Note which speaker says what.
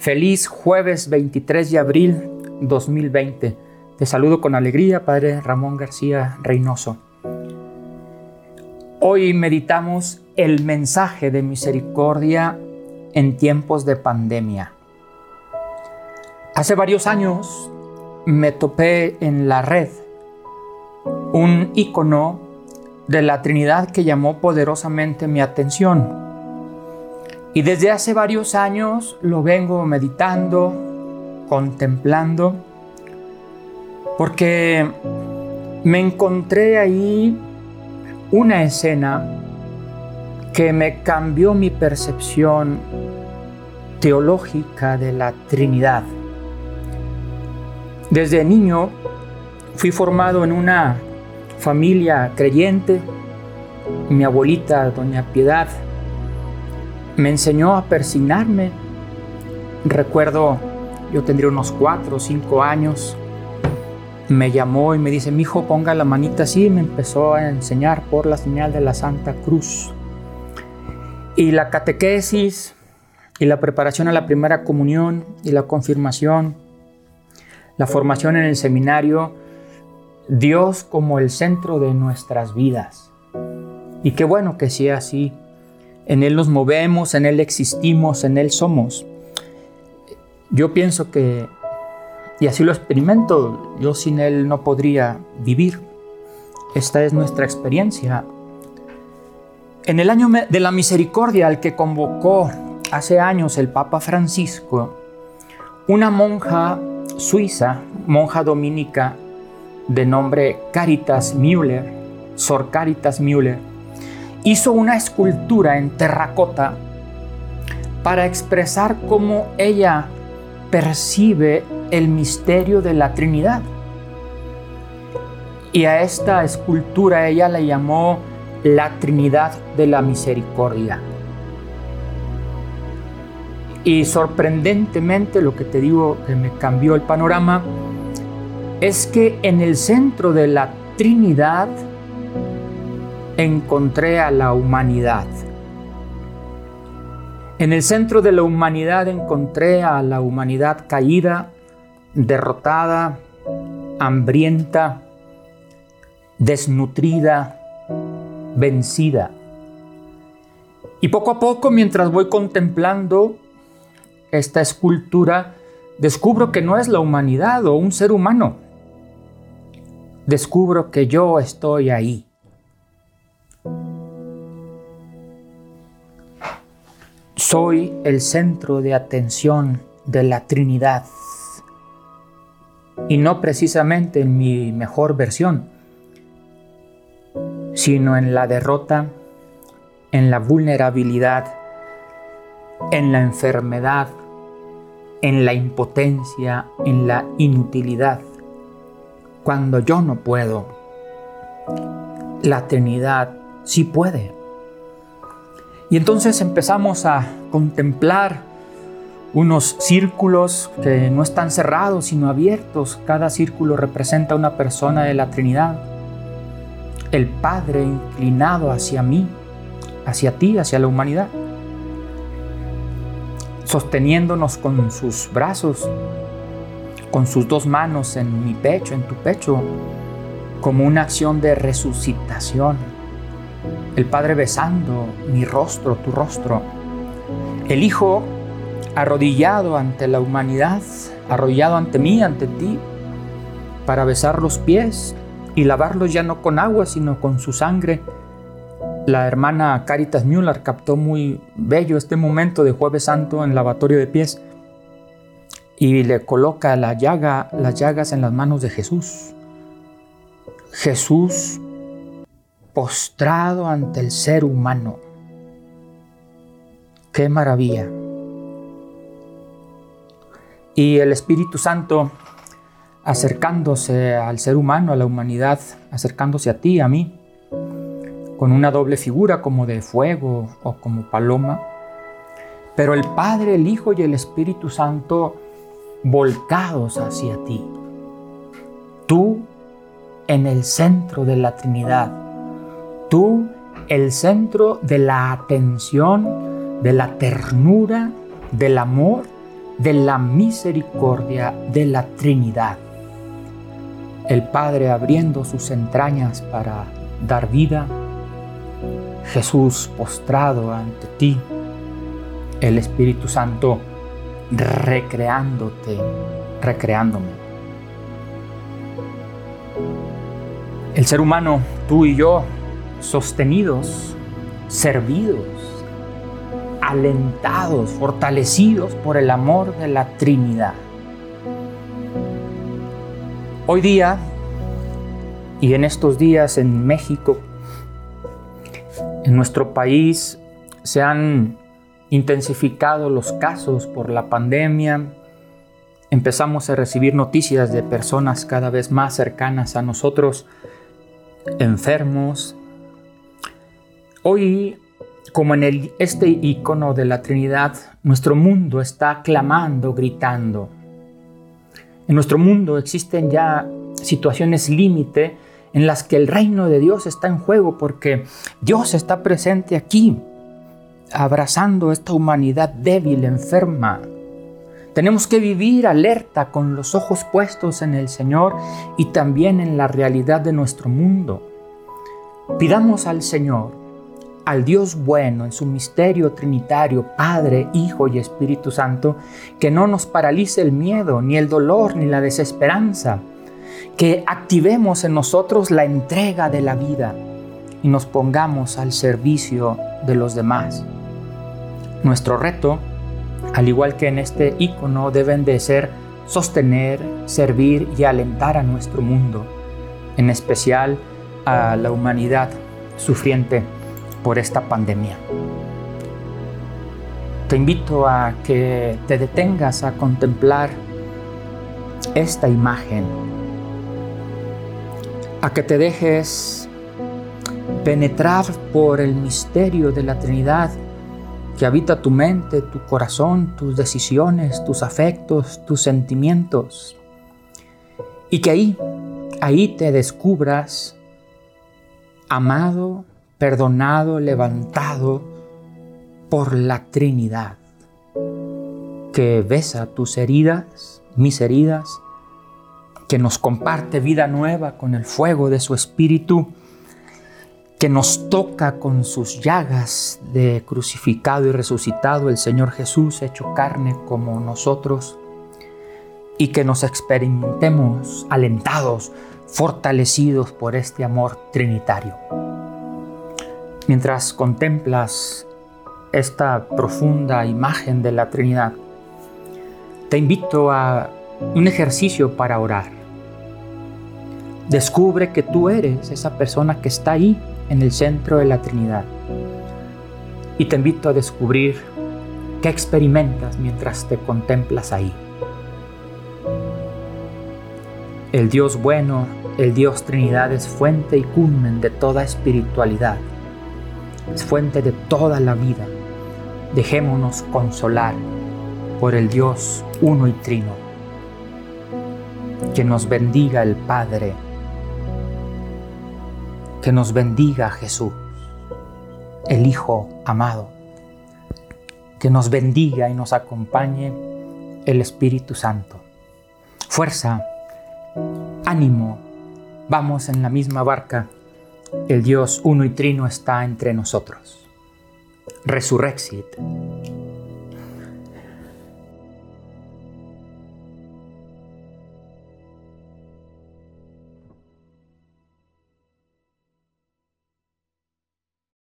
Speaker 1: Feliz jueves 23 de abril 2020. Te saludo con alegría, Padre Ramón García Reynoso. Hoy meditamos el mensaje de misericordia en tiempos de pandemia. Hace varios años me topé en la red un icono de la Trinidad que llamó poderosamente mi atención. Y desde hace varios años lo vengo meditando, contemplando, porque me encontré ahí una escena que me cambió mi percepción teológica de la Trinidad. Desde niño fui formado en una familia creyente. Mi abuelita, doña Piedad, me enseñó a persignarme. Recuerdo, yo tendría unos cuatro o cinco años. Me llamó y me dice, mi hijo, ponga la manita así. Y me empezó a enseñar por la señal de la Santa Cruz. Y la catequesis y la preparación a la primera comunión y la confirmación, la formación en el seminario, Dios como el centro de nuestras vidas. Y qué bueno que sea así. En Él nos movemos, en Él existimos, en Él somos. Yo pienso que, y así lo experimento, yo sin Él no podría vivir. Esta es nuestra experiencia. En el año de la misericordia al que convocó hace años el Papa Francisco, una monja suiza, monja dominica de nombre Caritas Müller, Sor Caritas Müller, hizo una escultura en terracota para expresar cómo ella percibe el misterio de la Trinidad. Y a esta escultura ella la llamó la Trinidad de la Misericordia. Y sorprendentemente lo que te digo que me cambió el panorama es que en el centro de la Trinidad encontré a la humanidad. En el centro de la humanidad encontré a la humanidad caída, derrotada, hambrienta, desnutrida, vencida. Y poco a poco, mientras voy contemplando esta escultura, descubro que no es la humanidad o un ser humano. Descubro que yo estoy ahí. Soy el centro de atención de la Trinidad y no precisamente en mi mejor versión, sino en la derrota, en la vulnerabilidad, en la enfermedad, en la impotencia, en la inutilidad. Cuando yo no puedo, la Trinidad sí puede. Y entonces empezamos a contemplar unos círculos que no están cerrados, sino abiertos. Cada círculo representa una persona de la Trinidad. El Padre inclinado hacia mí, hacia ti, hacia la humanidad. Sosteniéndonos con sus brazos, con sus dos manos en mi pecho, en tu pecho, como una acción de resucitación el Padre besando mi rostro, tu rostro, el Hijo arrodillado ante la humanidad, arrodillado ante mí, ante ti, para besar los pies y lavarlos ya no con agua, sino con su sangre. La hermana Caritas Müller captó muy bello este momento de Jueves Santo en lavatorio de pies y le coloca la llaga, las llagas en las manos de Jesús. Jesús postrado ante el ser humano. ¡Qué maravilla! Y el Espíritu Santo acercándose al ser humano, a la humanidad, acercándose a ti, a mí, con una doble figura como de fuego o como paloma. Pero el Padre, el Hijo y el Espíritu Santo volcados hacia ti. Tú en el centro de la Trinidad tú el centro de la atención, de la ternura, del amor, de la misericordia de la Trinidad. El Padre abriendo sus entrañas para dar vida, Jesús postrado ante ti, el Espíritu Santo recreándote, recreándome. El ser humano, tú y yo, sostenidos, servidos, alentados, fortalecidos por el amor de la Trinidad. Hoy día, y en estos días en México, en nuestro país, se han intensificado los casos por la pandemia. Empezamos a recibir noticias de personas cada vez más cercanas a nosotros, enfermos. Hoy, como en el, este icono de la Trinidad, nuestro mundo está clamando, gritando. En nuestro mundo existen ya situaciones límite en las que el reino de Dios está en juego porque Dios está presente aquí, abrazando esta humanidad débil, enferma. Tenemos que vivir alerta con los ojos puestos en el Señor y también en la realidad de nuestro mundo. Pidamos al Señor, al Dios bueno en su misterio trinitario, Padre, Hijo y Espíritu Santo, que no nos paralice el miedo, ni el dolor, ni la desesperanza, que activemos en nosotros la entrega de la vida y nos pongamos al servicio de los demás. Nuestro reto, al igual que en este icono, deben de ser sostener, servir y alentar a nuestro mundo, en especial a la humanidad sufriente por esta pandemia. Te invito a que te detengas a contemplar esta imagen, a que te dejes penetrar por el misterio de la Trinidad que habita tu mente, tu corazón, tus decisiones, tus afectos, tus sentimientos. Y que ahí, ahí te descubras amado, perdonado, levantado por la Trinidad, que besa tus heridas, mis heridas, que nos comparte vida nueva con el fuego de su Espíritu que nos toca con sus llagas de crucificado y resucitado el Señor Jesús hecho carne como nosotros y que nos experimentemos alentados, fortalecidos por este amor trinitario. Mientras contemplas esta profunda imagen de la Trinidad, te invito a un ejercicio para orar. Descubre que tú eres esa persona que está ahí en el centro de la Trinidad. Y te invito a descubrir qué experimentas mientras te contemplas ahí. El Dios bueno, el Dios Trinidad es fuente y culmen de toda espiritualidad, fuente de toda la vida. Dejémonos consolar por el Dios uno y trino. Que nos bendiga el Padre, que nos bendiga Jesús, el Hijo amado. Que nos bendiga y nos acompañe el Espíritu Santo. Fuerza, ánimo, vamos en la misma barca. El Dios uno y trino está entre nosotros. Resurrexit.